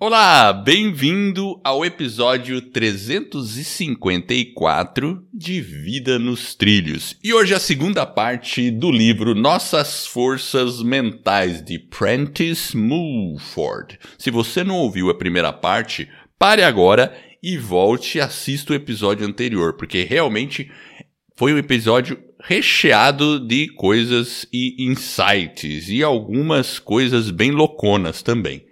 Olá, bem-vindo ao episódio 354 de Vida nos Trilhos. E hoje a segunda parte do livro Nossas Forças Mentais de Prentice Mulford. Se você não ouviu a primeira parte, pare agora e volte e assista o episódio anterior, porque realmente foi um episódio recheado de coisas e insights e algumas coisas bem louconas também.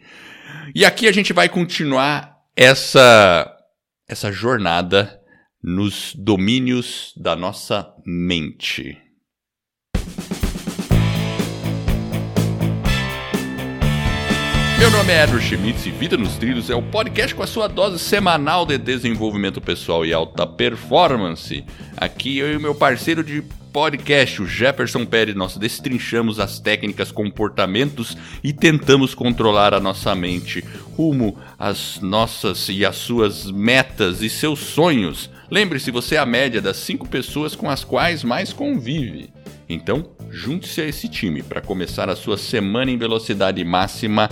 E aqui a gente vai continuar essa essa jornada nos domínios da nossa mente. Meu nome é Edward Schmitz e Vida nos Trilhos é o podcast com a sua dose semanal de desenvolvimento pessoal e alta performance. Aqui eu e meu parceiro de podcast, o Jefferson Pérez, nós destrinchamos as técnicas, comportamentos e tentamos controlar a nossa mente rumo às nossas e às suas metas e seus sonhos. Lembre-se, você é a média das cinco pessoas com as quais mais convive. Então, junte-se a esse time para começar a sua semana em velocidade máxima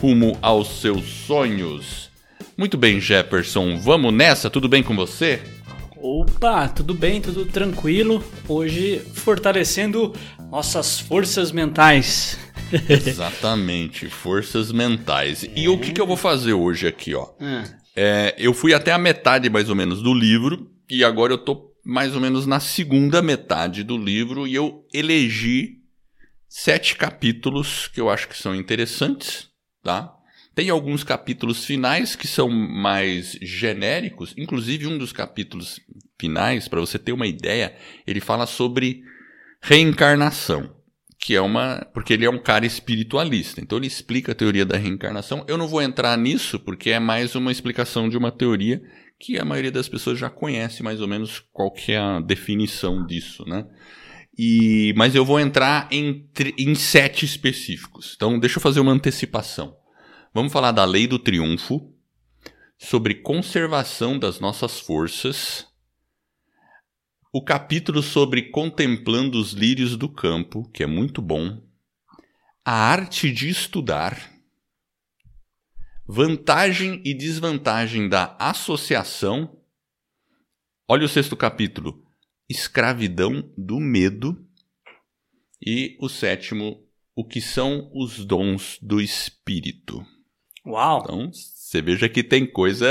rumo aos seus sonhos. Muito bem, Jefferson, vamos nessa? Tudo bem com você? Opa, tudo bem, tudo tranquilo. Hoje fortalecendo nossas forças mentais. Exatamente, forças mentais. É. E o que, que eu vou fazer hoje aqui, ó? Hum. É, eu fui até a metade mais ou menos do livro e agora eu tô mais ou menos na segunda metade do livro e eu elegi sete capítulos que eu acho que são interessantes, tá? Tem alguns capítulos finais que são mais genéricos, inclusive um dos capítulos finais, para você ter uma ideia, ele fala sobre reencarnação, que é uma, porque ele é um cara espiritualista. Então ele explica a teoria da reencarnação. Eu não vou entrar nisso porque é mais uma explicação de uma teoria que a maioria das pessoas já conhece mais ou menos qual que é a definição disso, né? E, mas eu vou entrar em, em sete específicos. Então deixa eu fazer uma antecipação. Vamos falar da lei do triunfo, sobre conservação das nossas forças, o capítulo sobre contemplando os lírios do campo, que é muito bom, a arte de estudar, vantagem e desvantagem da associação. Olha o sexto capítulo, escravidão do medo. E o sétimo, o que são os dons do espírito. Uau! Então, você veja que tem coisa.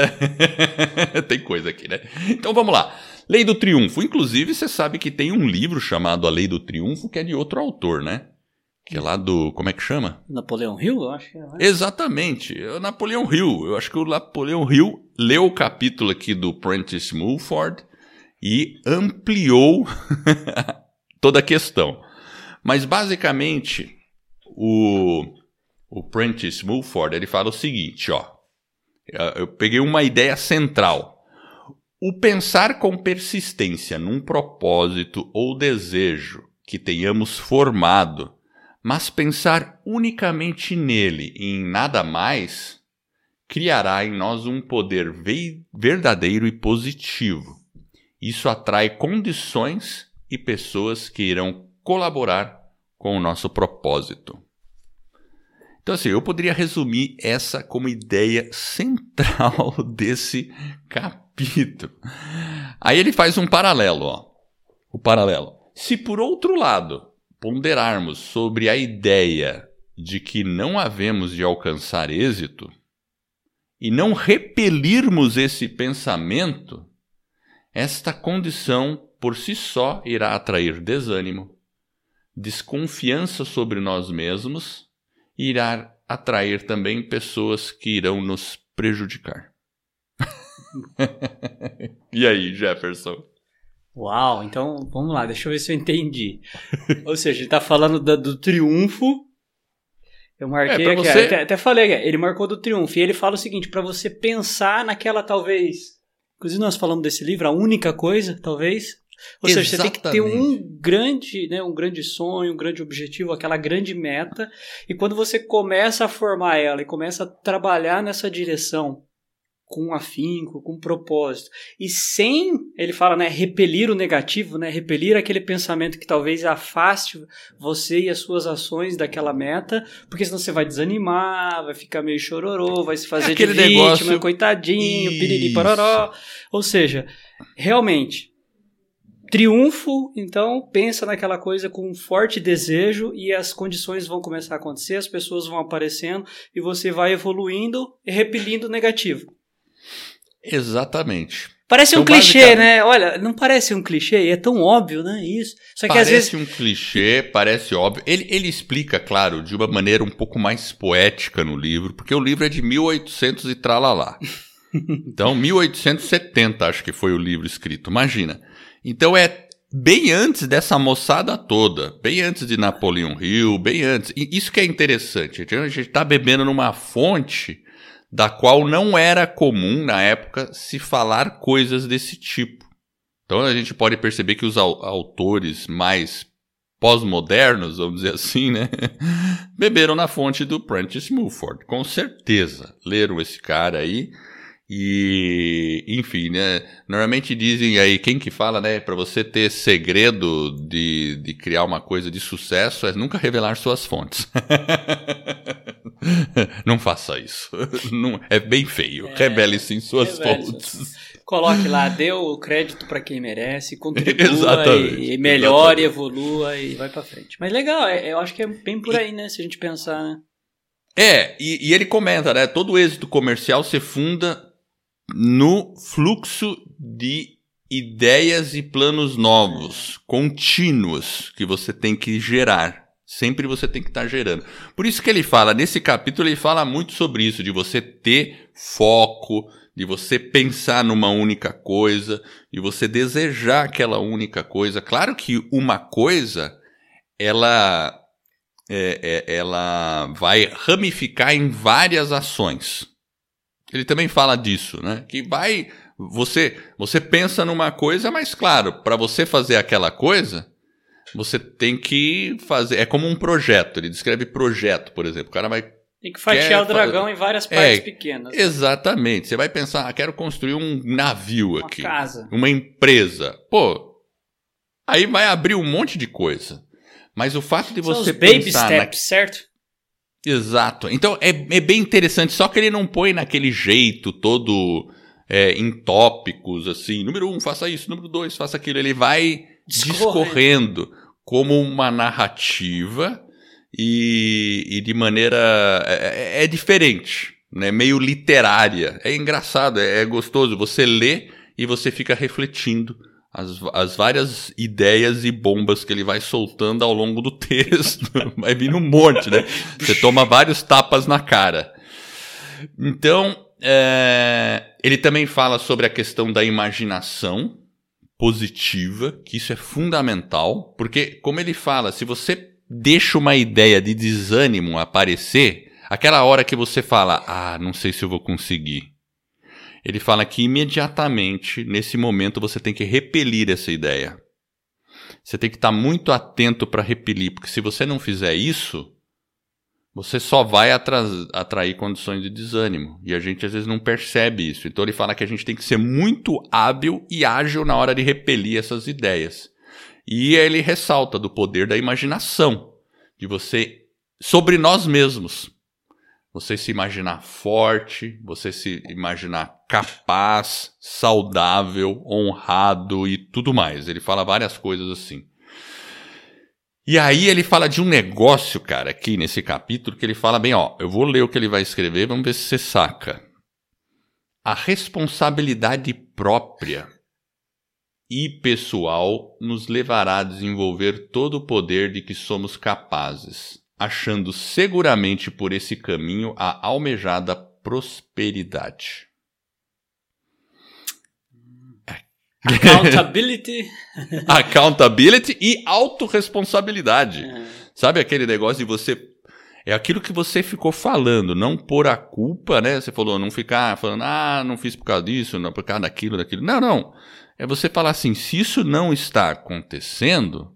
tem coisa aqui, né? Então vamos lá. Lei do Triunfo. Inclusive, você sabe que tem um livro chamado A Lei do Triunfo, que é de outro autor, né? Que é lá do. Como é que chama? Napoleão Hill, eu acho que é. Né? Exatamente. É o Napoleão Hill. Eu acho que o Napoleão Hill leu o capítulo aqui do Prentice Mulford e ampliou toda a questão. Mas basicamente, o o Prentice Mulford, ele fala o seguinte, ó. Eu peguei uma ideia central. O pensar com persistência num propósito ou desejo que tenhamos formado, mas pensar unicamente nele e em nada mais, criará em nós um poder verdadeiro e positivo. Isso atrai condições e pessoas que irão colaborar com o nosso propósito. Então, assim, eu poderia resumir essa como ideia central desse capítulo. Aí ele faz um paralelo, ó. O paralelo. Se por outro lado ponderarmos sobre a ideia de que não havemos de alcançar êxito e não repelirmos esse pensamento, esta condição por si só irá atrair desânimo, desconfiança sobre nós mesmos irá atrair também pessoas que irão nos prejudicar. e aí, Jefferson? Uau, então vamos lá, deixa eu ver se eu entendi. Ou seja, ele está falando da, do triunfo. Eu marquei é, aqui, você... até, até, falei, ele marcou do triunfo. E ele fala o seguinte: para você pensar naquela talvez. Inclusive, nós falamos desse livro, a única coisa, talvez, ou Exatamente. seja, você tem que ter um grande, né, um grande sonho, um grande objetivo, aquela grande meta, e quando você começa a formar ela e começa a trabalhar nessa direção, com afinco, com propósito. E sem, ele fala, né, repelir o negativo, né, repelir aquele pensamento que talvez afaste você e as suas ações daquela meta, porque senão você vai desanimar, vai ficar meio chororô, vai se fazer é de vítima, negócio... coitadinho, Isso. piriri pororó. Ou seja, realmente, triunfo, então pensa naquela coisa com um forte desejo e as condições vão começar a acontecer, as pessoas vão aparecendo e você vai evoluindo e repelindo o negativo. Exatamente. Parece então, um clichê, né? Olha, não parece um clichê, é tão óbvio, né? Isso. Só que parece às vezes. um clichê, parece óbvio. Ele, ele explica, claro, de uma maneira um pouco mais poética no livro, porque o livro é de 1800 e tralalá. então, 1870, acho que foi o livro escrito. Imagina. Então, é bem antes dessa moçada toda, bem antes de Napoleão Hill, bem antes. E isso que é interessante. A gente está bebendo numa fonte da qual não era comum na época se falar coisas desse tipo. Então a gente pode perceber que os autores mais pós-modernos, vamos dizer assim, né, beberam na fonte do Prentice Mulford, com certeza. Leram esse cara aí e, enfim, né, normalmente dizem aí, quem que fala, né, para você ter segredo de, de criar uma coisa de sucesso é nunca revelar suas fontes. Não faça isso. Não, é bem feio. É, Revele sim suas fontes. Coloque lá, dê o crédito para quem merece, contribua e, e melhore, exatamente. evolua e vai para frente. Mas legal, é, eu acho que é bem por aí, né? Se a gente pensar, né? É, e, e ele comenta, né? Todo êxito comercial se funda no fluxo de ideias e planos novos, contínuos, que você tem que gerar. Sempre você tem que estar tá gerando. Por isso que ele fala, nesse capítulo, ele fala muito sobre isso, de você ter foco, de você pensar numa única coisa, de você desejar aquela única coisa. Claro que uma coisa, ela, é, é, ela vai ramificar em várias ações. Ele também fala disso, né? Que vai. Você, você pensa numa coisa, mas claro, para você fazer aquela coisa, você tem que fazer. É como um projeto. Ele descreve projeto, por exemplo. O cara vai. Tem que fatiar o dragão fazer... em várias partes é, pequenas. Né? Exatamente. Você vai pensar, ah, quero construir um navio uma aqui. Uma casa. Uma empresa. Pô, aí vai abrir um monte de coisa. Mas o fato de São você os baby steps, na... certo? Exato. Então é, é bem interessante, só que ele não põe naquele jeito todo é, em tópicos, assim. Número um, faça isso. Número dois, faça aquilo. Ele vai discorrendo como uma narrativa e, e de maneira. É, é, é, diferente, né? meio literária. É engraçado, é, é gostoso. Você lê e você fica refletindo as, as várias ideias e bombas que ele vai soltando ao longo do texto. vai vindo um monte, né? Você toma vários tapas na cara. Então, é, ele também fala sobre a questão da imaginação positiva, que isso é fundamental, porque, como ele fala, se você deixa uma ideia de desânimo aparecer, aquela hora que você fala, ah, não sei se eu vou conseguir. Ele fala que imediatamente, nesse momento, você tem que repelir essa ideia. Você tem que estar muito atento para repelir, porque se você não fizer isso, você só vai atrair condições de desânimo. E a gente às vezes não percebe isso. Então ele fala que a gente tem que ser muito hábil e ágil na hora de repelir essas ideias. E ele ressalta do poder da imaginação, de você sobre nós mesmos. Você se imaginar forte, você se imaginar capaz, saudável, honrado e tudo mais. Ele fala várias coisas assim. E aí ele fala de um negócio, cara, aqui nesse capítulo, que ele fala bem, ó, eu vou ler o que ele vai escrever, vamos ver se você saca. A responsabilidade própria e pessoal nos levará a desenvolver todo o poder de que somos capazes, achando seguramente por esse caminho a almejada prosperidade. Accountability. Accountability e autorresponsabilidade. Uhum. Sabe aquele negócio de você. É aquilo que você ficou falando, não pôr a culpa, né? Você falou, não ficar falando, ah, não fiz por causa disso, não por causa daquilo, daquilo. Não, não. É você falar assim: se isso não está acontecendo,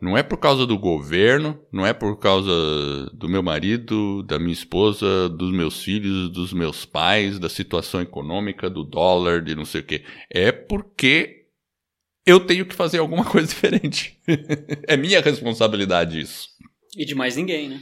Não é por causa do governo, não é por causa do meu marido, da minha esposa, dos meus filhos, dos meus pais, da situação econômica, do dólar, de não sei o quê. É porque eu tenho que fazer alguma coisa diferente. é minha responsabilidade isso. E de mais ninguém, né?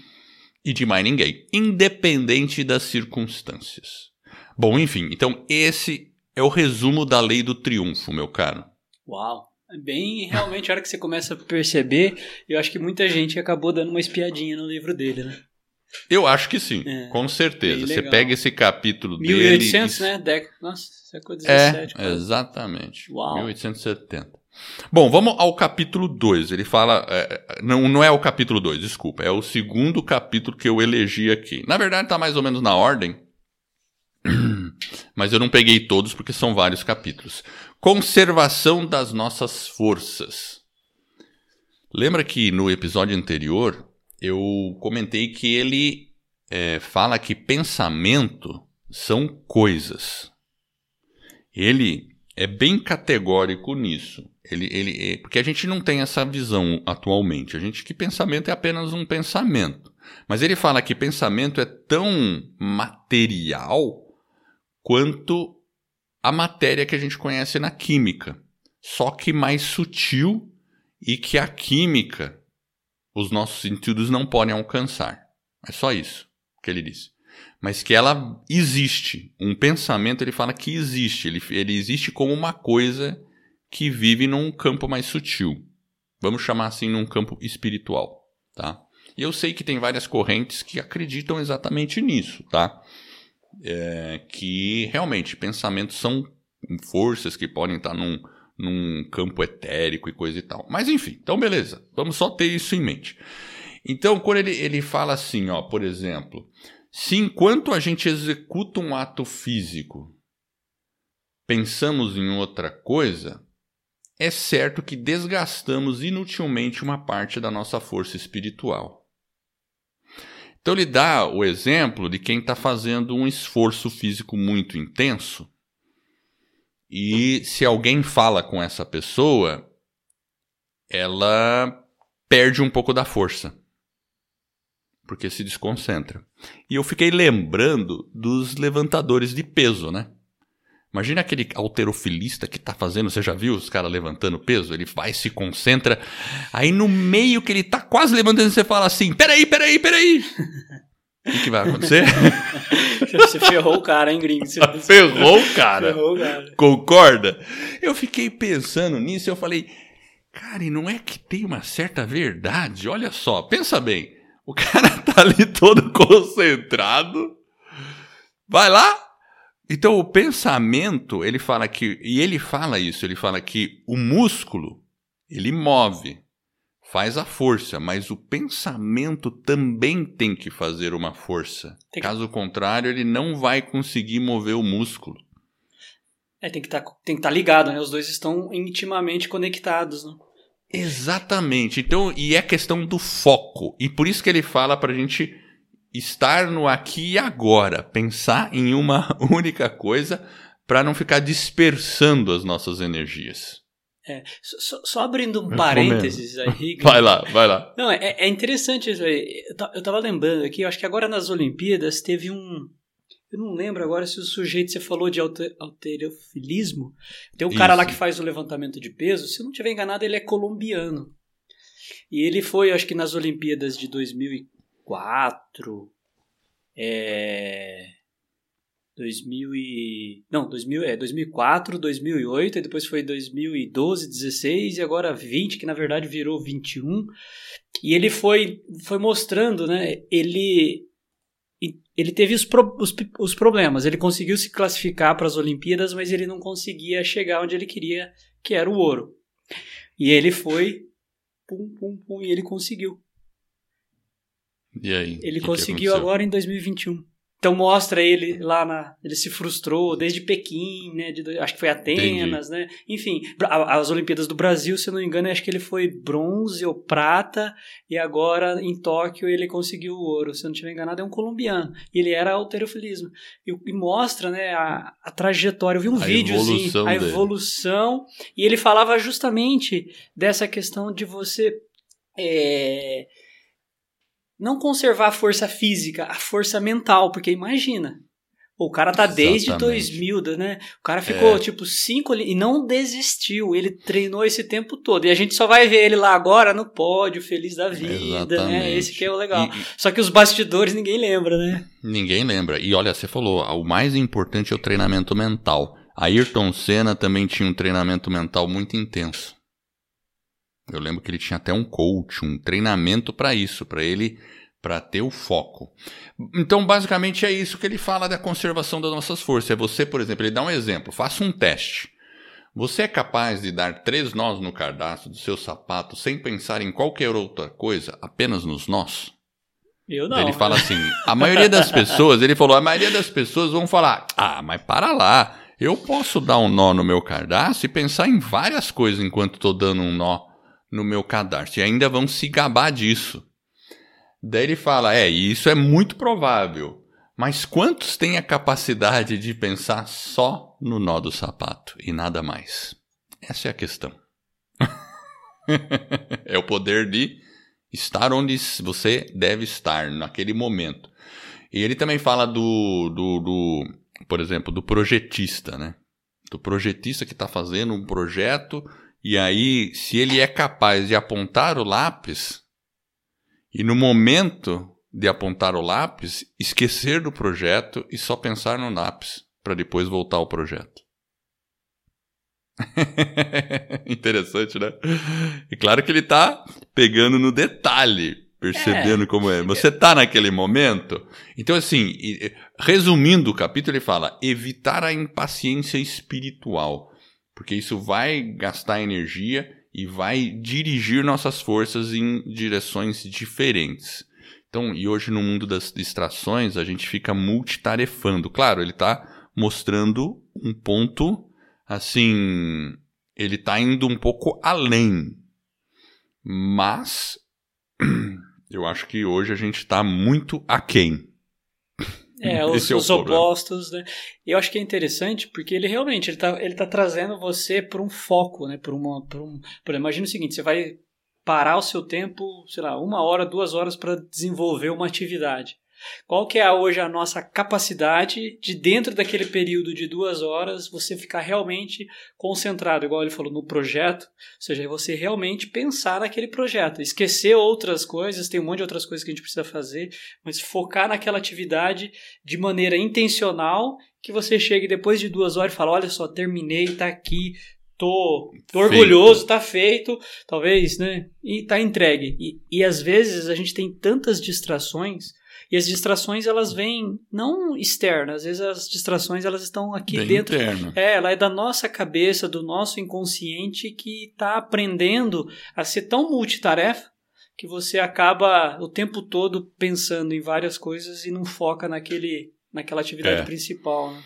E de mais ninguém, independente das circunstâncias. Bom, enfim, então esse é o resumo da lei do triunfo, meu caro. Uau! É bem, realmente, a hora que você começa a perceber, eu acho que muita gente acabou dando uma espiadinha no livro dele, né? Eu acho que sim, é, com certeza. Você pega esse capítulo 1800, dele... 1800, né? Dec... Nossa, século XVII. É, quase. exatamente. Uau. 1870. Bom, vamos ao capítulo 2. Ele fala. É, não, não é o capítulo 2, desculpa. É o segundo capítulo que eu elegi aqui. Na verdade, está mais ou menos na ordem. Mas eu não peguei todos porque são vários capítulos. Conservação das nossas forças. Lembra que no episódio anterior eu comentei que ele é, fala que pensamento são coisas. Ele é bem categórico nisso. Ele, ele, é, porque a gente não tem essa visão atualmente. A gente que pensamento é apenas um pensamento. Mas ele fala que pensamento é tão material quanto a matéria que a gente conhece na química, só que mais sutil e que a química, os nossos sentidos não podem alcançar. É só isso que ele disse. Mas que ela existe. Um pensamento, ele fala que existe. Ele, ele existe como uma coisa que vive num campo mais sutil. Vamos chamar assim num campo espiritual, tá? E eu sei que tem várias correntes que acreditam exatamente nisso, tá? É, que realmente pensamentos são forças que podem estar num, num campo etérico e coisa e tal. Mas enfim, então beleza, vamos só ter isso em mente. Então, quando ele, ele fala assim, ó, por exemplo, se enquanto a gente executa um ato físico, pensamos em outra coisa, é certo que desgastamos inutilmente uma parte da nossa força espiritual. Então ele dá o exemplo de quem está fazendo um esforço físico muito intenso e se alguém fala com essa pessoa, ela perde um pouco da força porque se desconcentra. E eu fiquei lembrando dos levantadores de peso, né? Imagina aquele alterofilista que tá fazendo, você já viu os caras levantando peso? Ele vai, se concentra, aí no meio que ele tá quase levantando, você fala assim: peraí, peraí, peraí. O que, que vai acontecer? Você ferrou o cara, hein, gringo? Você ferrou o cara. Ferrou o cara. Concorda? Eu fiquei pensando nisso e eu falei, cara, e não é que tem uma certa verdade? Olha só, pensa bem. O cara tá ali todo concentrado. Vai lá, então o pensamento, ele fala que, e ele fala isso, ele fala que o músculo, ele move, faz a força, mas o pensamento também tem que fazer uma força. Que... Caso contrário, ele não vai conseguir mover o músculo. É, tem que tá, estar tá ligado, né? Os dois estão intimamente conectados, né? Exatamente. Então, e é questão do foco. E por isso que ele fala pra gente estar no aqui e agora, pensar em uma única coisa para não ficar dispersando as nossas energias. É, só, só, abrindo um parênteses aí. Vai lá, vai lá. Não, é, é interessante isso aí. Eu tava lembrando aqui, acho que agora nas Olimpíadas teve um. Eu não lembro agora se o sujeito você falou de alter, alterofilismo. Tem um isso. cara lá que faz o levantamento de peso. Se eu não estiver enganado, ele é colombiano. E ele foi, acho que nas Olimpíadas de 2000 2004, é, 2000 e, não, 2000, é, 2004, 2008, e depois foi 2012, 16 e agora 20, que na verdade virou 21. E ele foi, foi mostrando, né, ele ele teve os, pro, os, os problemas, ele conseguiu se classificar para as Olimpíadas, mas ele não conseguia chegar onde ele queria, que era o ouro. E ele foi, pum, pum, pum, e ele conseguiu. E aí? Ele que conseguiu que agora em 2021. Então mostra ele lá na. Ele se frustrou desde Pequim, né? De, acho que foi Atenas, Entendi. né? Enfim, as Olimpíadas do Brasil, se eu não me engano, acho que ele foi bronze ou prata, e agora em Tóquio ele conseguiu o ouro. Se eu não estiver enganado, é um colombiano. E ele era alterofilismo. E, e mostra, né, a, a, trajetória. Eu vi um a videozinho, a evolução. E ele falava justamente dessa questão de você é, não conservar a força física, a força mental, porque imagina, o cara tá desde Exatamente. 2000, né? O cara ficou, é. tipo, cinco e não desistiu. Ele treinou esse tempo todo. E a gente só vai ver ele lá agora no pódio, feliz da vida, né? Exatamente. né? Esse que é o legal. E, só que os bastidores ninguém lembra, né? Ninguém lembra. E olha, você falou, o mais importante é o treinamento mental. Ayrton Senna também tinha um treinamento mental muito intenso. Eu lembro que ele tinha até um coach, um treinamento para isso, para ele para ter o foco. Então, basicamente é isso que ele fala da conservação das nossas forças. É você, por exemplo, ele dá um exemplo, faça um teste. Você é capaz de dar três nós no cardápio do seu sapato sem pensar em qualquer outra coisa, apenas nos nós? Eu não. Ele fala assim: a maioria das pessoas, ele falou, a maioria das pessoas vão falar: ah, mas para lá, eu posso dar um nó no meu cardápio e pensar em várias coisas enquanto estou dando um nó no meu cadarço. E ainda vão se gabar disso. Daí ele fala: é, isso é muito provável. Mas quantos têm a capacidade de pensar só no nó do sapato e nada mais? Essa é a questão. é o poder de estar onde você deve estar naquele momento. E ele também fala do, do, do por exemplo, do projetista, né? Do projetista que está fazendo um projeto e aí, se ele é capaz de apontar o lápis e no momento de apontar o lápis, esquecer do projeto e só pensar no lápis para depois voltar ao projeto. Interessante, né? E claro que ele está pegando no detalhe, percebendo é. como é. Você está naquele momento. Então, assim, resumindo o capítulo, ele fala: evitar a impaciência espiritual porque isso vai gastar energia e vai dirigir nossas forças em direções diferentes. Então, e hoje no mundo das distrações, a gente fica multitarefando. Claro, ele está mostrando um ponto assim, ele está indo um pouco além. Mas eu acho que hoje a gente está muito aquém. É, os, é os opostos, né? E eu acho que é interessante porque ele realmente ele tá, ele tá trazendo você para um foco, né? Por uma, por um, por, imagina o seguinte, você vai parar o seu tempo, sei lá, uma hora, duas horas para desenvolver uma atividade. Qual que é hoje a nossa capacidade de dentro daquele período de duas horas você ficar realmente concentrado, igual ele falou, no projeto, ou seja, você realmente pensar naquele projeto, esquecer outras coisas, tem um monte de outras coisas que a gente precisa fazer, mas focar naquela atividade de maneira intencional que você chegue depois de duas horas e fala, olha só, terminei, tá aqui, tô, tô orgulhoso, tá feito, talvez, né? E tá entregue. E, e às vezes a gente tem tantas distrações e as distrações elas vêm não externas, às vezes as distrações elas estão aqui Bem dentro. Interno. É, ela é da nossa cabeça, do nosso inconsciente que está aprendendo a ser tão multitarefa que você acaba o tempo todo pensando em várias coisas e não foca naquele, naquela atividade é. principal. Né?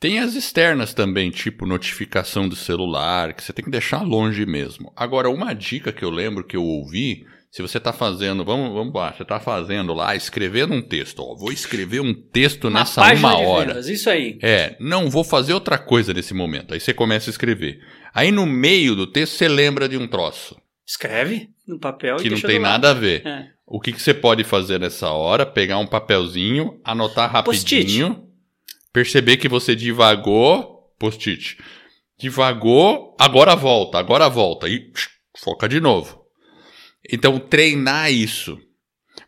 Tem as externas também, tipo notificação do celular, que você tem que deixar longe mesmo. Agora, uma dica que eu lembro que eu ouvi se você está fazendo, vamos, vamos lá, você está fazendo lá, escrevendo um texto, ó, vou escrever um texto uma nessa uma hora. Vendas, isso aí. É, não vou fazer outra coisa nesse momento. Aí você começa a escrever. Aí no meio do texto você lembra de um troço. Escreve no papel que não tem nada a ver. É. O que, que você pode fazer nessa hora? Pegar um papelzinho, anotar rapidinho, perceber que você divagou, post-it. Divagou, agora volta, agora volta. E foca de novo. Então, treinar isso.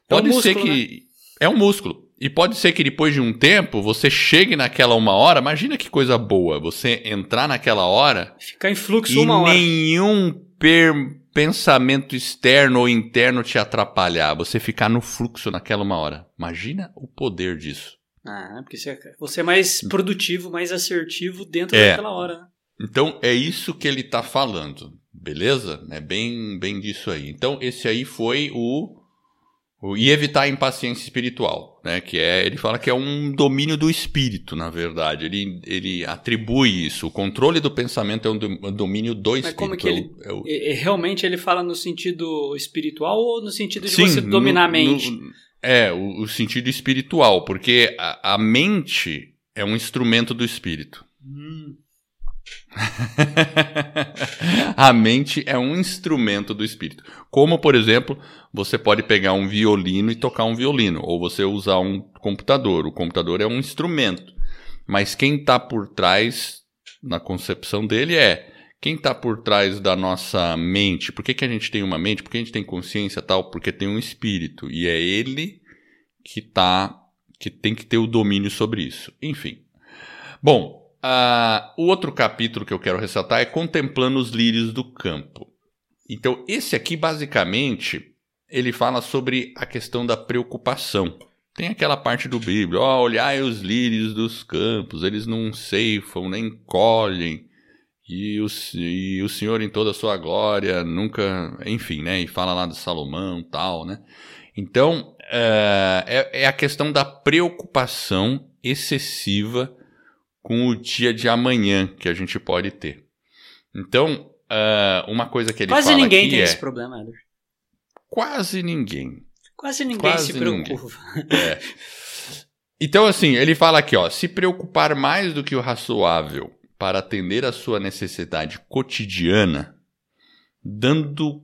Pode é um músculo, ser que. Né? É um músculo. E pode ser que depois de um tempo você chegue naquela uma hora. Imagina que coisa boa você entrar naquela hora. Ficar em fluxo uma hora. Nenhum per pensamento externo ou interno te atrapalhar. Você ficar no fluxo naquela uma hora. Imagina o poder disso. Ah, porque você é mais produtivo, mais assertivo dentro é. daquela hora. Né? Então é isso que ele está falando. Beleza? É bem, bem disso aí. Então, esse aí foi o, o. E evitar a impaciência espiritual, né? Que é. Ele fala que é um domínio do espírito, na verdade. Ele, ele atribui isso. O controle do pensamento é um domínio do Mas espírito. Como que ele. É o, é. Realmente ele fala no sentido espiritual ou no sentido de Sim, você dominar no, a mente? No, é, o, o, sentido espiritual, porque a, a mente é um instrumento do espírito. A mente é um instrumento do espírito. Como, por exemplo, você pode pegar um violino e tocar um violino, ou você usar um computador. O computador é um instrumento. Mas quem está por trás, na concepção dele, é quem está por trás da nossa mente. Por que, que a gente tem uma mente? Por que a gente tem consciência tal? Porque tem um espírito. E é ele que tá, que tem que ter o domínio sobre isso. Enfim. Bom, Uh, o outro capítulo que eu quero ressaltar é Contemplando os Lírios do Campo. Então, esse aqui, basicamente, ele fala sobre a questão da preocupação. Tem aquela parte do Bíblia, ó, olhai os lírios dos campos, eles não ceifam, nem colhem, e o, e o Senhor em toda a sua glória nunca, enfim, né, e fala lá de Salomão tal, né. Então, uh, é, é a questão da preocupação excessiva com o dia de amanhã que a gente pode ter. Então, uh, uma coisa que ele Quase fala ninguém tem é, esse problema, Eder. Quase ninguém. Quase ninguém Quase se preocupa. É. Então, assim, ele fala aqui, ó, se preocupar mais do que o razoável para atender a sua necessidade cotidiana, dando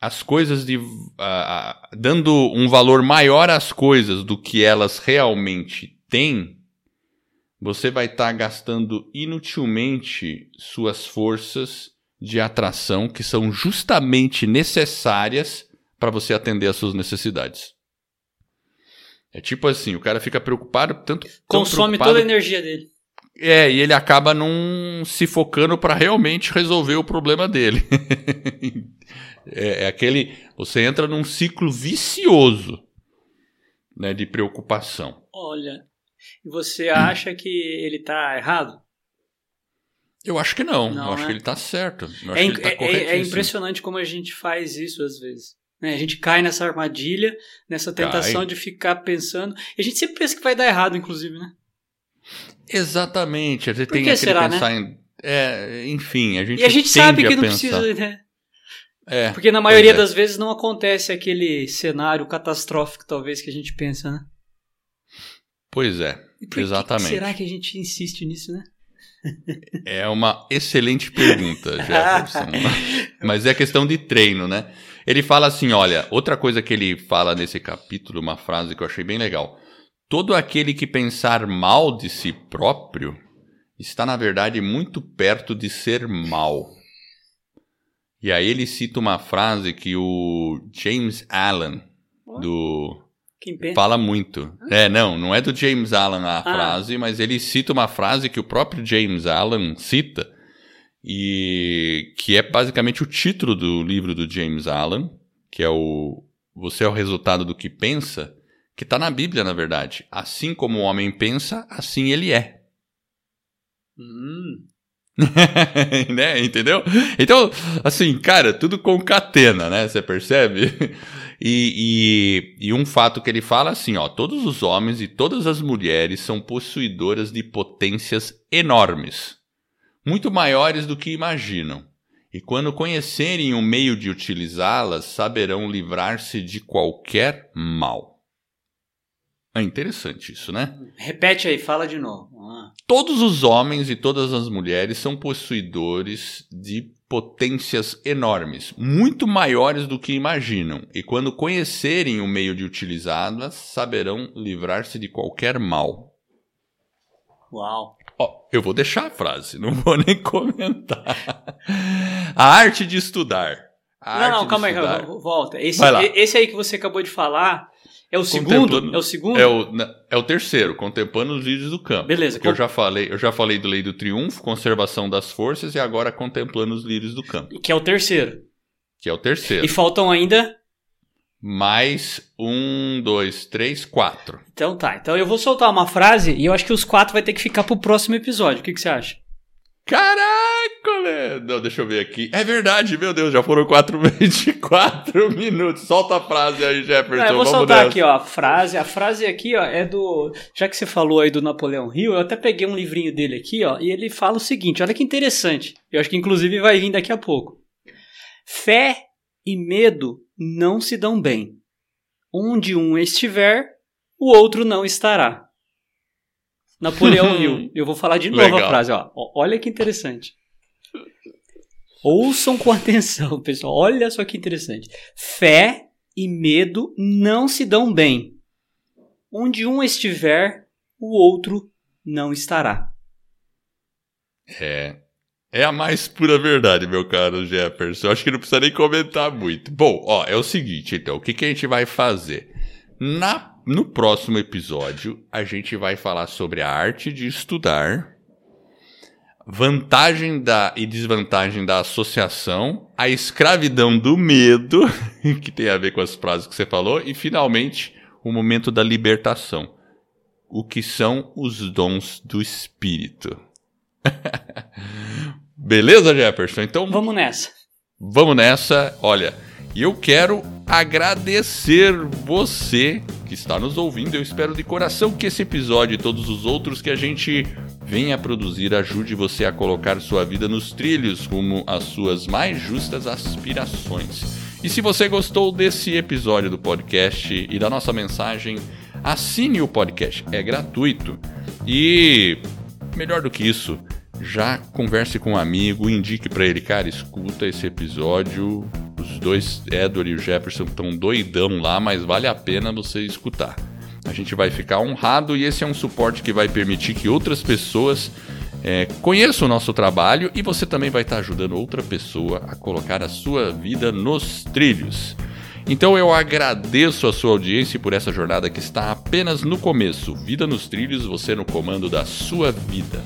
as coisas de. Uh, uh, dando um valor maior às coisas do que elas realmente têm, você vai estar tá gastando inutilmente suas forças de atração que são justamente necessárias para você atender às suas necessidades. É tipo assim, o cara fica preocupado tanto consome preocupado, toda a energia dele. É, e ele acaba não se focando para realmente resolver o problema dele. é, é, aquele, você entra num ciclo vicioso, né, de preocupação. Olha, e você acha que ele está errado? Eu acho que não. não eu acho né? que ele está certo. É, tá é, é, impressionante como a gente faz isso às vezes. Né? A gente cai nessa armadilha, nessa tentação cai. de ficar pensando. E a gente sempre pensa que vai dar errado, inclusive, né? Exatamente. A gente Por tem que será, né? pensar né? em. É, enfim, a gente E a gente sabe que não precisa, né? É, Porque na maioria é. das vezes não acontece aquele cenário catastrófico, talvez, que a gente pensa, né? Pois é, exatamente. Que será que a gente insiste nisso, né? É uma excelente pergunta, Jefferson. Mas é questão de treino, né? Ele fala assim: olha, outra coisa que ele fala nesse capítulo, uma frase que eu achei bem legal. Todo aquele que pensar mal de si próprio está, na verdade, muito perto de ser mal. E aí ele cita uma frase que o James Allen, do Fala muito. É, não, não é do James Allen a ah. frase, mas ele cita uma frase que o próprio James Allen cita, e que é basicamente o título do livro do James Allen, que é o Você é o resultado do que pensa, que está na Bíblia, na verdade. Assim como o homem pensa, assim ele é. Hum. né? Entendeu? Então, assim, cara, tudo concatena, né? Você percebe? E, e, e, um fato que ele fala assim, ó, todos os homens e todas as mulheres são possuidoras de potências enormes, muito maiores do que imaginam. E quando conhecerem o meio de utilizá-las, saberão livrar-se de qualquer mal. É interessante isso, né? Repete aí, fala de novo. Ah. Todos os homens e todas as mulheres são possuidores de potências enormes, muito maiores do que imaginam, e quando conhecerem o meio de utilizá-las, saberão livrar-se de qualquer mal. Uau! Oh, eu vou deixar a frase, não vou nem comentar. A arte de estudar. A não, não, calma aí, calma, volta. Esse, esse aí que você acabou de falar é o segundo? É o segundo? É o, é o terceiro, contemplando os líderes do campo. Beleza. Que eu já falei, eu já falei do Lei do Triunfo, conservação das forças e agora contemplando os líderes do campo. Que é o terceiro. Que é o terceiro. E faltam ainda mais um, dois, três, quatro. Então tá. Então eu vou soltar uma frase e eu acho que os quatro vai ter que ficar pro próximo episódio. O que, que você acha? Caraca, né? Não, deixa eu ver aqui. É verdade, meu Deus, já foram 4 24 minutos. Solta a frase aí, Jefferson. É, eu vou soltar nessa. aqui, ó, a frase. A frase aqui, ó, é do. Já que você falou aí do Napoleão Hill, eu até peguei um livrinho dele aqui, ó, e ele fala o seguinte: olha que interessante. Eu acho que inclusive vai vir daqui a pouco. Fé e medo não se dão bem. Onde um estiver, o outro não estará. Napoleão Hill. Eu vou falar de novo Legal. a frase, ó. Olha que interessante. Ouçam com atenção, pessoal. Olha só que interessante. Fé e medo não se dão bem. Onde um estiver, o outro não estará. É. É a mais pura verdade, meu caro Jefferson. Eu acho que não precisa nem comentar muito. Bom, ó, é o seguinte, então, o que, que a gente vai fazer? Na, no próximo episódio, a gente vai falar sobre a arte de estudar, vantagem da e desvantagem da associação, a escravidão do medo, que tem a ver com as frases que você falou, e finalmente o momento da libertação. O que são os dons do espírito. Beleza, Jefferson? Então. Vamos nessa. Vamos nessa. Olha, eu quero agradecer você que está nos ouvindo. Eu espero de coração que esse episódio e todos os outros que a gente venha produzir ajude você a colocar sua vida nos trilhos rumo às suas mais justas aspirações. E se você gostou desse episódio do podcast e da nossa mensagem, assine o podcast, é gratuito. E melhor do que isso, já converse com um amigo, indique para ele, cara, escuta esse episódio. Os dois, Edward e o Jefferson, estão doidão lá, mas vale a pena você escutar. A gente vai ficar honrado e esse é um suporte que vai permitir que outras pessoas é, conheçam o nosso trabalho e você também vai estar ajudando outra pessoa a colocar a sua vida nos trilhos. Então eu agradeço a sua audiência por essa jornada que está apenas no começo. Vida nos trilhos, você no comando da sua vida.